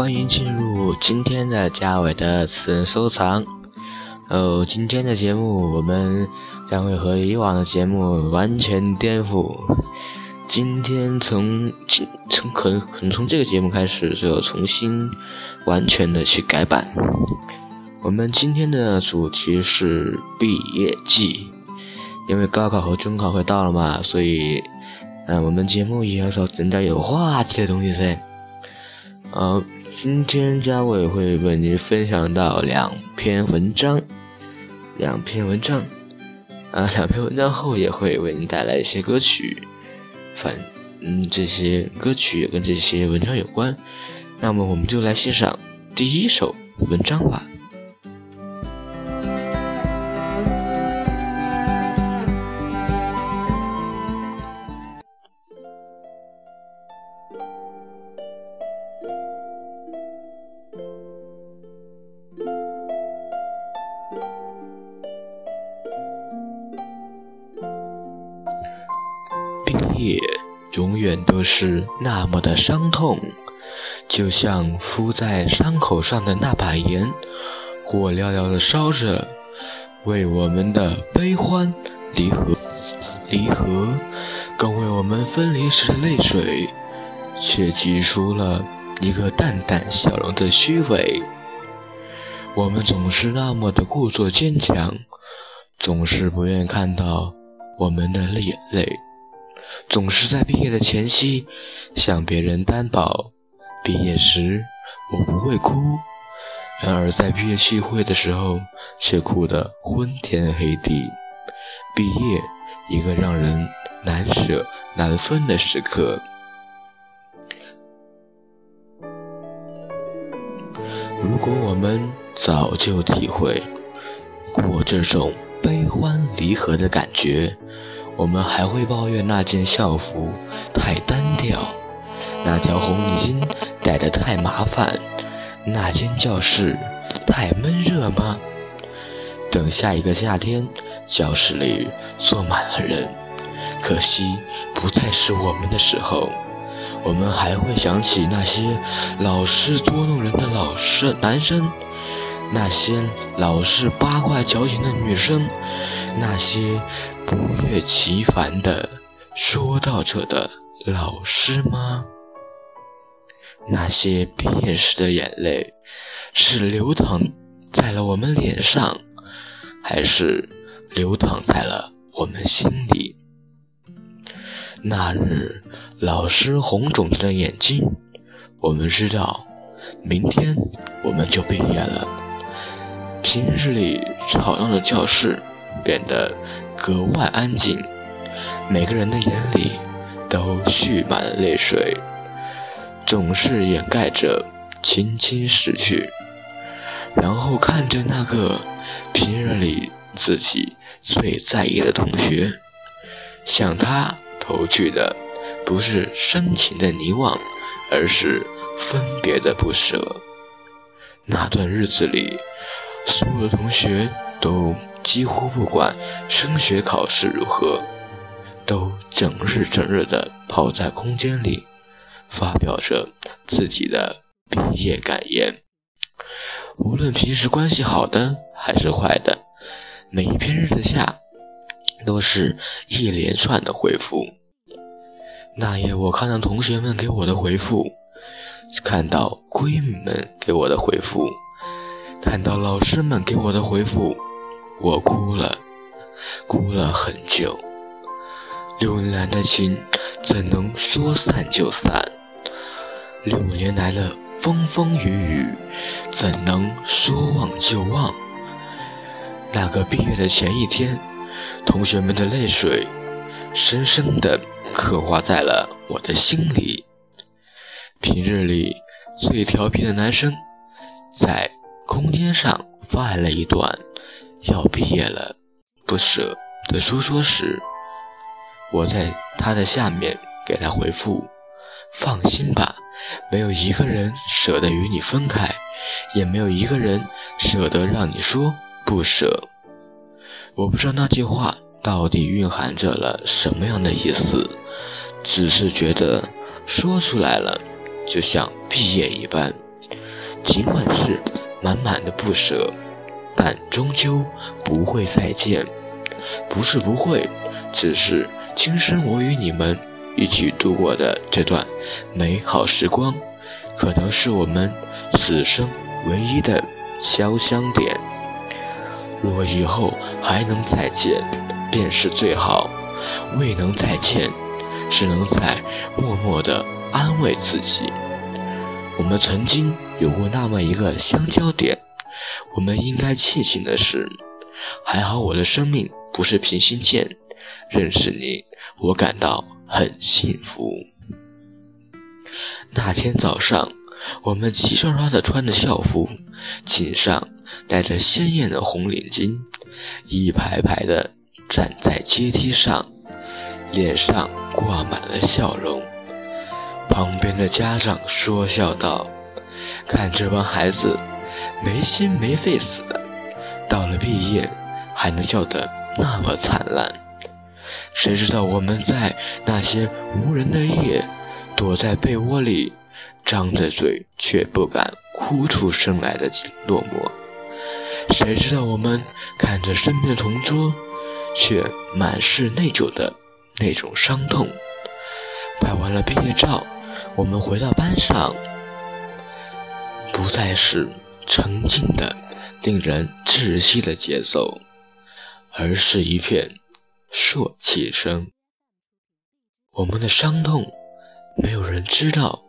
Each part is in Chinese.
欢迎进入今天的嘉伟的私人收藏。哦，今天的节目我们将会和以往的节目完全颠覆。今天从今从可能可能从这个节目开始就重新完全的去改版。我们今天的主题是毕业季，因为高考和中考快到了嘛，所以嗯，我们节目也要找整点有话题的东西噻。呃，今天嘉伟会为您分享到两篇文章，两篇文章，啊，两篇文章后也会为您带来一些歌曲，反，嗯，这些歌曲也跟这些文章有关，那么我们就来欣赏第一首文章吧。是那么的伤痛，就像敷在伤口上的那把盐，火燎燎的烧着，为我们的悲欢离合，离合，更为我们分离时的泪水，却挤出了一个淡淡笑容的虚伪。我们总是那么的故作坚强，总是不愿看到我们的眼泪。总是在毕业的前夕向别人担保，毕业时我不会哭；然而在毕业聚会的时候，却哭得昏天黑地。毕业，一个让人难舍难分的时刻。如果我们早就体会过这种悲欢离合的感觉，我们还会抱怨那件校服太单调，那条红领巾戴得太麻烦，那间教室太闷热吗？等下一个夏天，教室里坐满了人，可惜不再是我们的时候，我们还会想起那些老是捉弄人的老师男生，那些老是八卦矫情的女生，那些。不厌其烦的说道者的老师吗？那些毕业时的眼泪，是流淌在了我们脸上，还是流淌在了我们心里？那日老师红肿着的眼睛，我们知道，明天我们就毕业了。平日里吵闹的教室变得。格外安静，每个人的眼里都蓄满了泪水，总是掩盖着轻轻逝去，然后看着那个平日里自己最在意的同学，向他投去的不是深情的凝望，而是分别的不舍。那段日子里，所有的同学都。几乎不管升学考试如何，都整日整日的泡在空间里，发表着自己的毕业感言。无论平时关系好的还是坏的，每一篇日子下，都是一连串的回复。那夜，我看到同学们给我的回复，看到闺蜜们给我的回复，看到老师们给我的回复。我哭了，哭了很久。六年来的情怎能说散就散？六年来的风风雨雨怎能说忘就忘？那个毕业的前一天，同学们的泪水深深地刻画在了我的心里。平日里最调皮的男生，在空间上发了一段。要毕业了，不舍的说说时，我在他的下面给他回复：“放心吧，没有一个人舍得与你分开，也没有一个人舍得让你说不舍。”我不知道那句话到底蕴含着了什么样的意思，只是觉得说出来了，就像毕业一般，尽管是满满的不舍，但终究不会再见。不是不会，只是今生我与你们一起度过的这段美好时光，可能是我们此生唯一的交相点。若以后还能再见，便是最好；未能再见，只能在默默地安慰自己。我们曾经有过那么一个相交点，我们应该庆幸的是，还好我的生命不是平行线，认识你，我感到很幸福。那天早上，我们齐刷刷地穿着校服，颈上戴着鲜艳的红领巾，一排排地站在阶梯上，脸上挂满了笑容。旁边的家长说笑道：“看这帮孩子，没心没肺似的，到了毕业还能笑得那么灿烂。谁知道我们在那些无人的夜，躲在被窝里，张着嘴却不敢哭出声来的落寞？谁知道我们看着身边的同桌，却满是内疚的那种伤痛？拍完了毕业照。”我们回到班上，不再是沉静的令人窒息的节奏，而是一片啜泣声。我们的伤痛，没有人知道。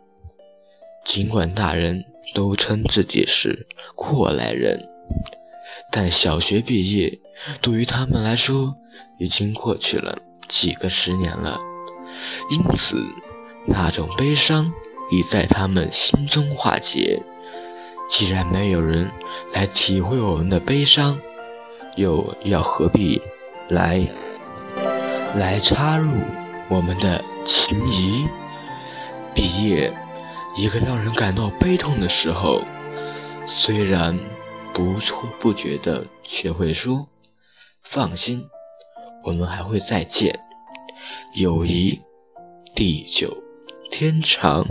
尽管大人都称自己是过来人，但小学毕业对于他们来说已经过去了几个十年了，因此。那种悲伤已在他们心中化解。既然没有人来体会我们的悲伤，又要何必来来插入我们的情谊？毕业，一个让人感到悲痛的时候，虽然不错不觉的，却会说：“放心，我们还会再见。”友谊，地久。天长。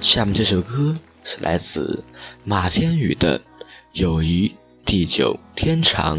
下面这首歌是来自马天宇的《友谊地久天长》。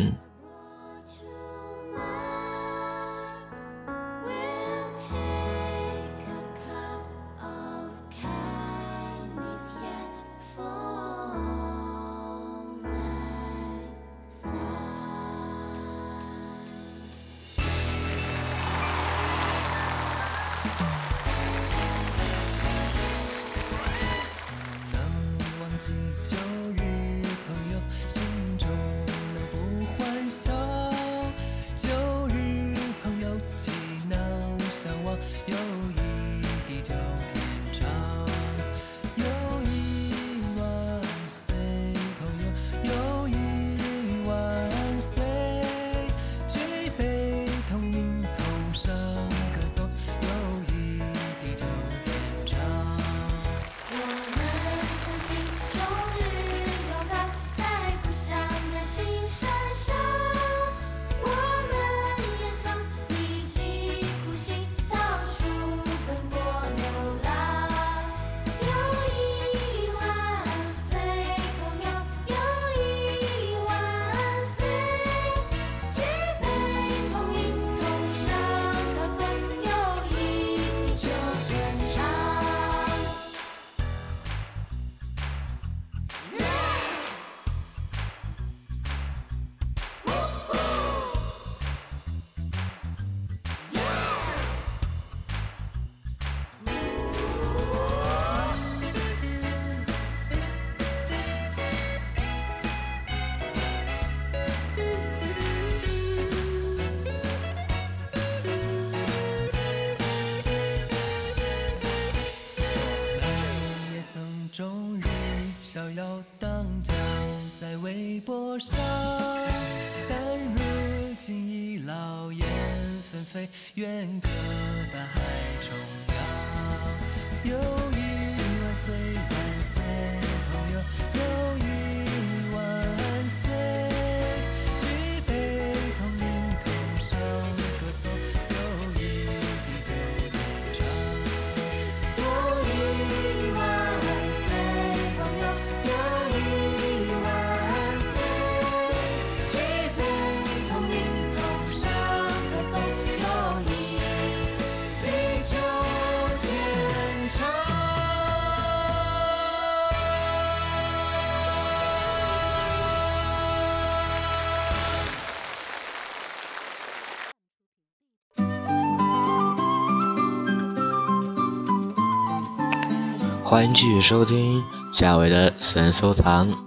欢迎继续收听嘉伟的私人收藏。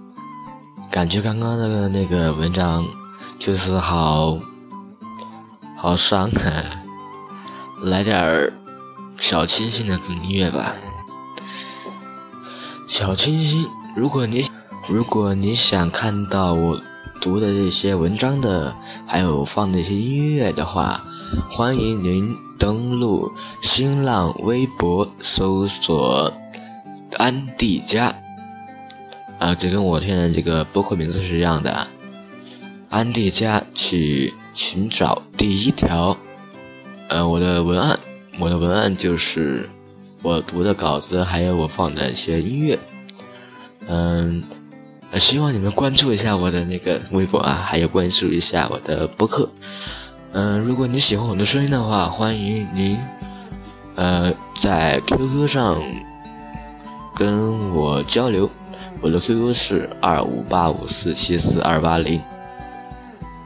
感觉刚刚那个那个文章就是好好伤啊，来点儿小清新的音乐吧。小清新，如果你如果你想看到我读的这些文章的，还有放那些音乐的话，欢迎您登录新浪微博搜索安迪家，啊，这跟我现在这个播客名字是一样的啊。安迪家去寻找第一条，呃，我的文案，我的文案就是我读的稿子，还有我放的一些音乐，嗯。希望你们关注一下我的那个微博啊，还有关注一下我的博客。嗯，如果你喜欢我的声音的话，欢迎您呃在 QQ 上跟我交流。我的 QQ 是二五八五四七四二八零。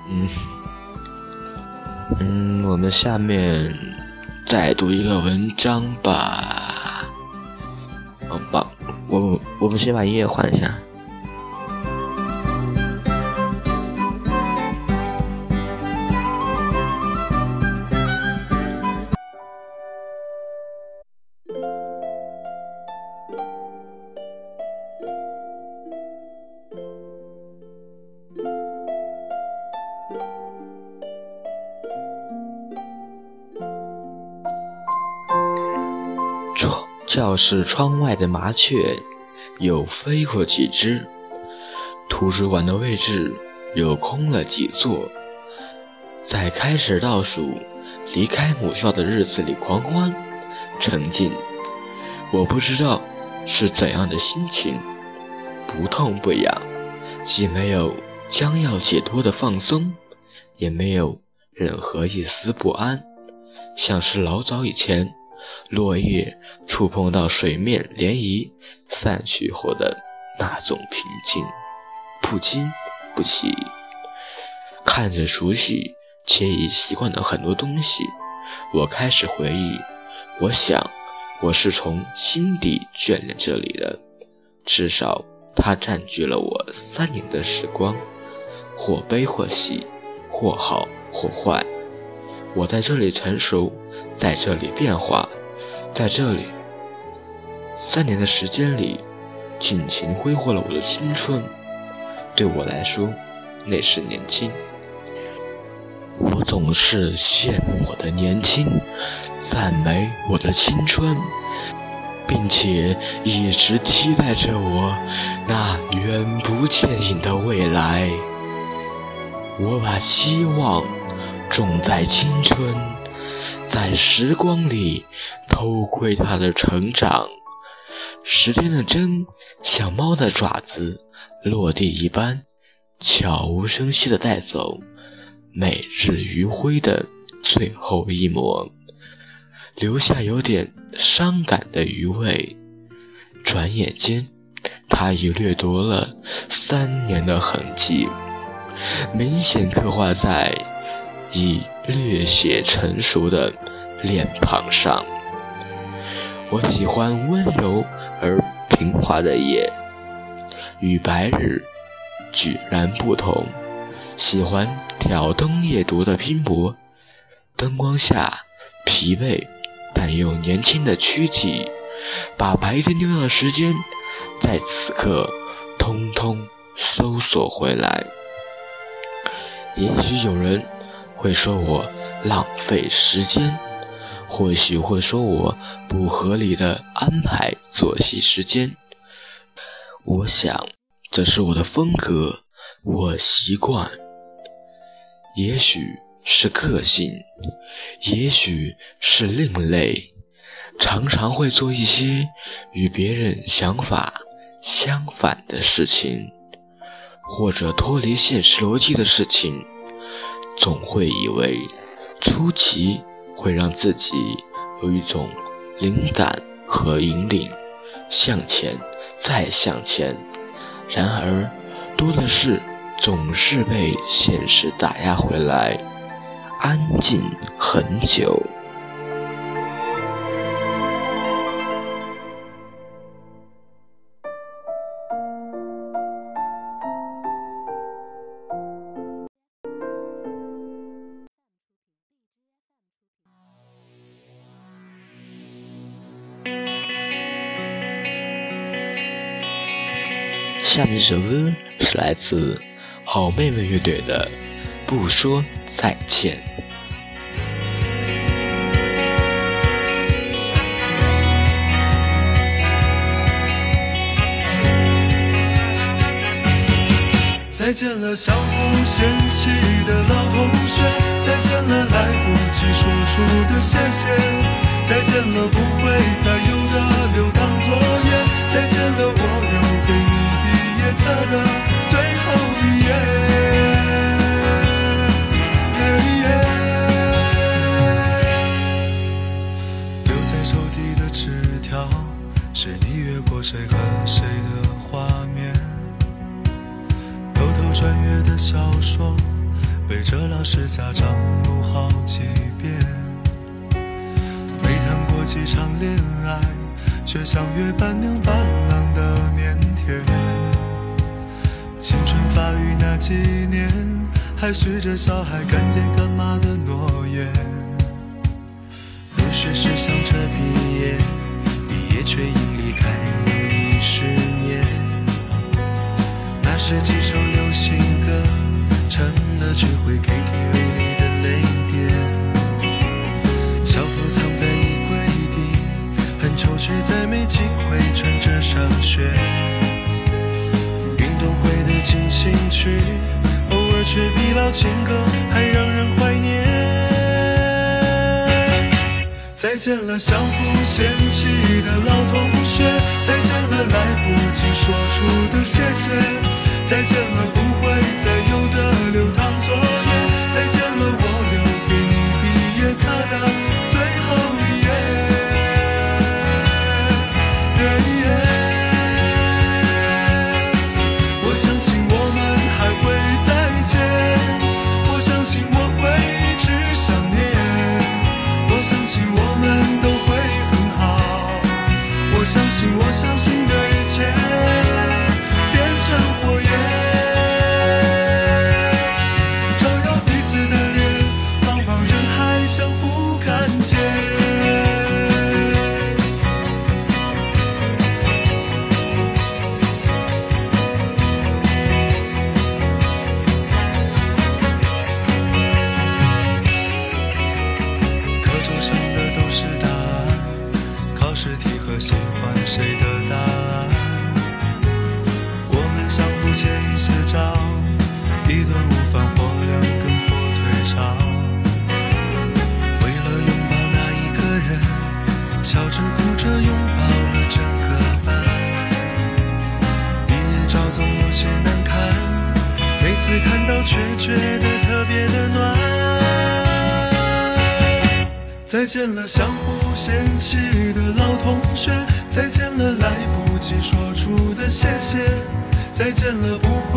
嗯嗯，我们下面再读一个文章吧。好吧，我我们先把音乐换一下。是窗外的麻雀又飞过几只，图书馆的位置又空了几座。在开始倒数离开母校的日子里狂欢沉浸，我不知道是怎样的心情，不痛不痒，既没有将要解脱的放松，也没有任何一丝不安，像是老早以前。落叶触碰到水面涟漪，散去后的那种平静，不惊不喜。看着熟悉且已习惯的很多东西，我开始回忆。我想，我是从心底眷恋这里的，至少它占据了我三年的时光，或悲或喜，或好或坏。我在这里成熟，在这里变化。在这里，三年的时间里，尽情挥霍了我的青春。对我来说，那是年轻。我总是羡慕我的年轻，赞美我的青春，并且一直期待着我那远不见影的未来。我把希望种在青春。在时光里偷窥他的成长，时间的针像猫的爪子落地一般，悄无声息地带走每日余晖的最后一抹，留下有点伤感的余味。转眼间，他已掠夺了三年的痕迹，明显刻画在已。略显成熟的脸庞上，我喜欢温柔而平滑的夜，与白日迥然不同。喜欢挑灯夜读的拼搏，灯光下疲惫但又年轻的躯体，把白天丢掉的时间，在此刻通通搜索回来。也许有人。会说我浪费时间，或许会说我不合理的安排作息时间。我想这是我的风格，我习惯。也许是个性，也许是另类，常常会做一些与别人想法相反的事情，或者脱离现实逻辑的事情。总会以为出奇会让自己有一种灵感和引领，向前再向前。然而，多的是总是被现实打压回来，安静很久。下面这首歌是来自好妹妹乐队的《不说再见》。再见了，相互嫌弃的老同学；再见了，来不及说出的谢谢；再见了，不会再有的留堂作业；再见了，我册的最后一页。留在抽屉的纸条，是你越过谁和谁的画面。偷偷穿越的小说，背着老师家长读好几遍。没谈过几场恋爱，却像约伴娘伴郎的腼腆。青春发育那几年，还许着小孩干爹干妈的诺言。入学时想着毕业，毕业却因离开又一十年。那是几首流行歌，成了聚会 KTV 里的泪点。校服藏在衣柜底，很丑却再没机会穿着上学。情趣，偶尔却比老情歌还让人怀念。再见了，相互嫌弃的老同学；再见了，来不及说出的谢谢；再见了，不会再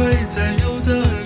会再有的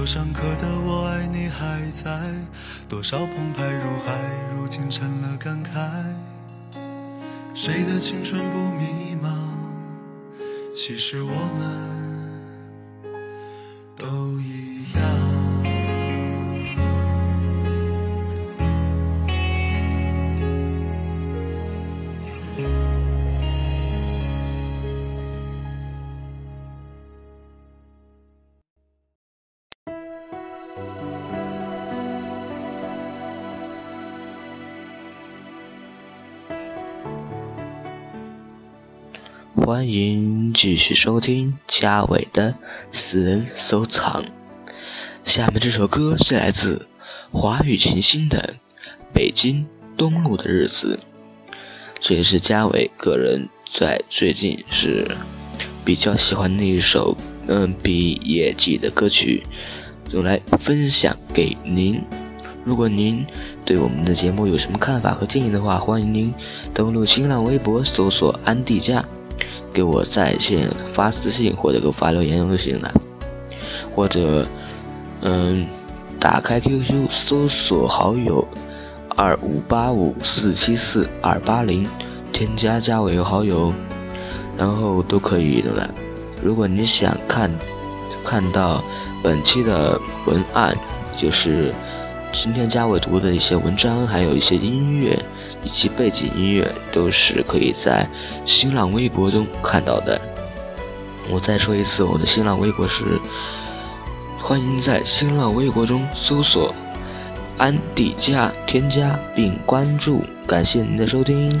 课桌上刻的我爱你还在，多少澎湃如海，如今成了感慨。谁的青春不迷茫？其实我们欢迎继续收听嘉伟的私人收藏。下面这首歌是来自华语群星的《北京东路的日子》，这也是嘉伟个人在最近是比较喜欢的一首嗯毕业季的歌曲，用来分享给您。如果您对我们的节目有什么看法和建议的话，欢迎您登录新浪微博搜索“安迪佳”，给我在线发私信或者给我发留言就行了，或者。嗯，打开 QQ 搜索好友二五八五四七四二八零，添加加为好友，然后都可以的了。如果你想看看到本期的文案，就是今天加伟读的一些文章，还有一些音乐以及背景音乐，都是可以在新浪微博中看到的。我再说一次，我的新浪微博是。欢迎在新浪微博中搜索“安迪加”添加并关注，感谢您的收听。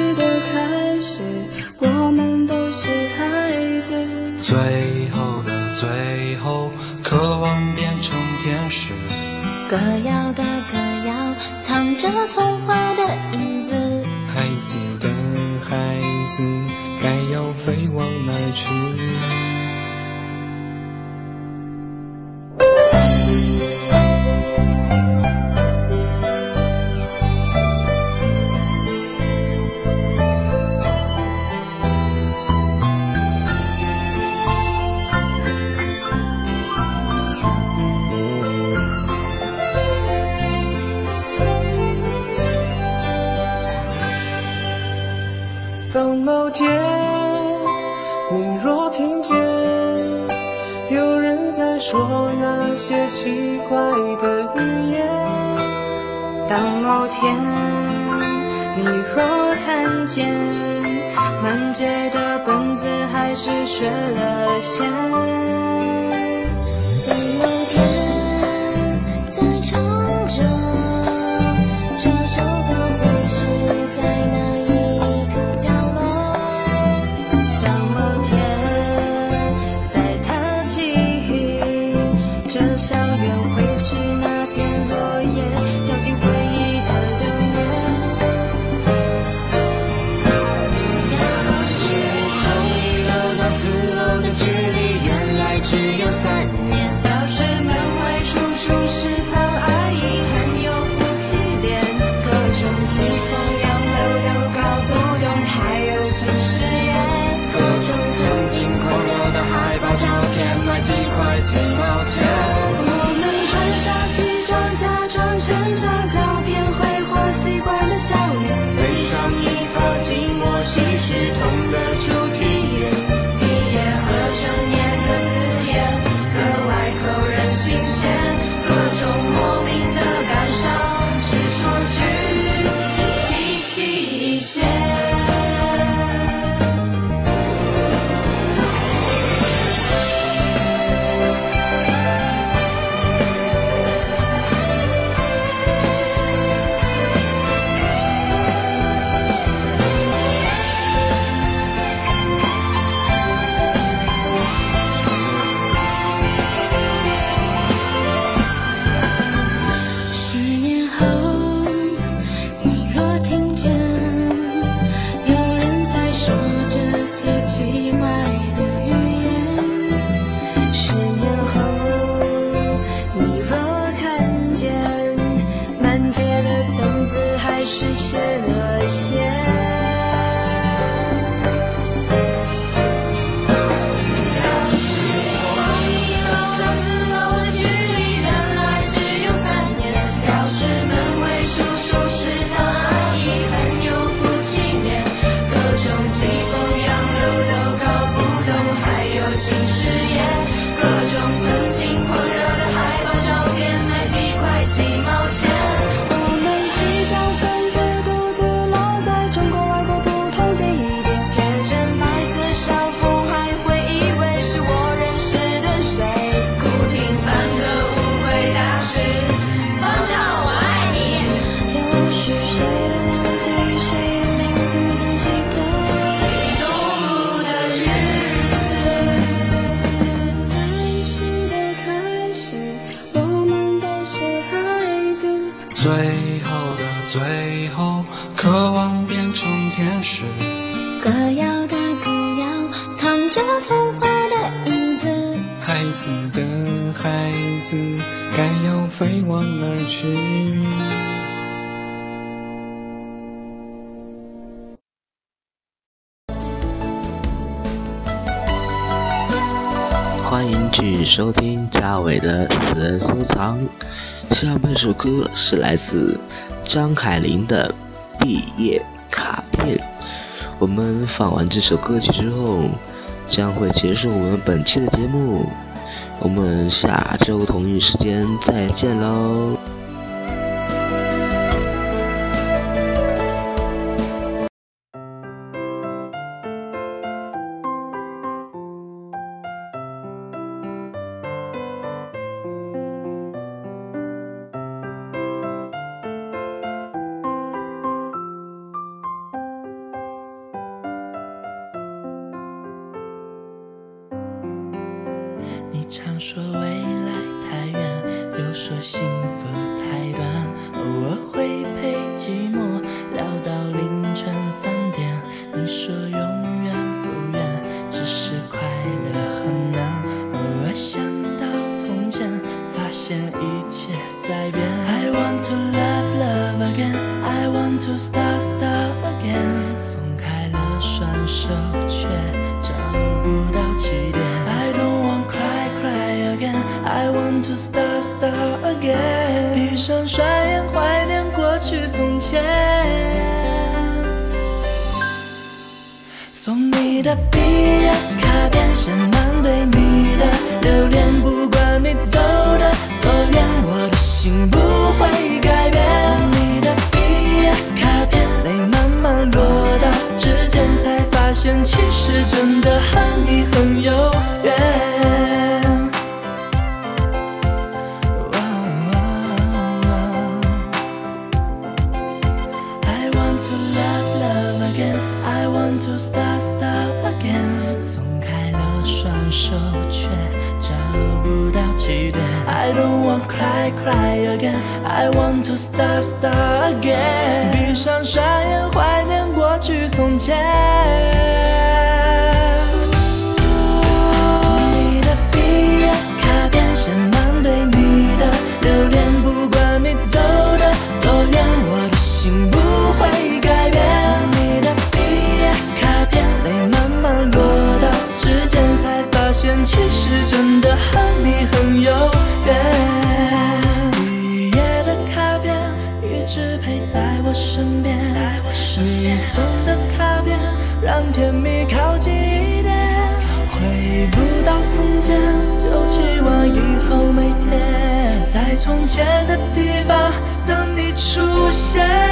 着童话的影子。孩子的孩子，该要飞往哪去？还伟的私人收藏下面首歌是来自张凯琳的毕业卡片。我们放完这首歌曲之后将会结束我们本期的节目。我们下周同一时间再见喽 está. 手却找不到起点 i don't want cry cry again i want to start start again 闭上双眼怀念过去从前送你的毕业卡片手就期望以后每天在从前的地方等你出现。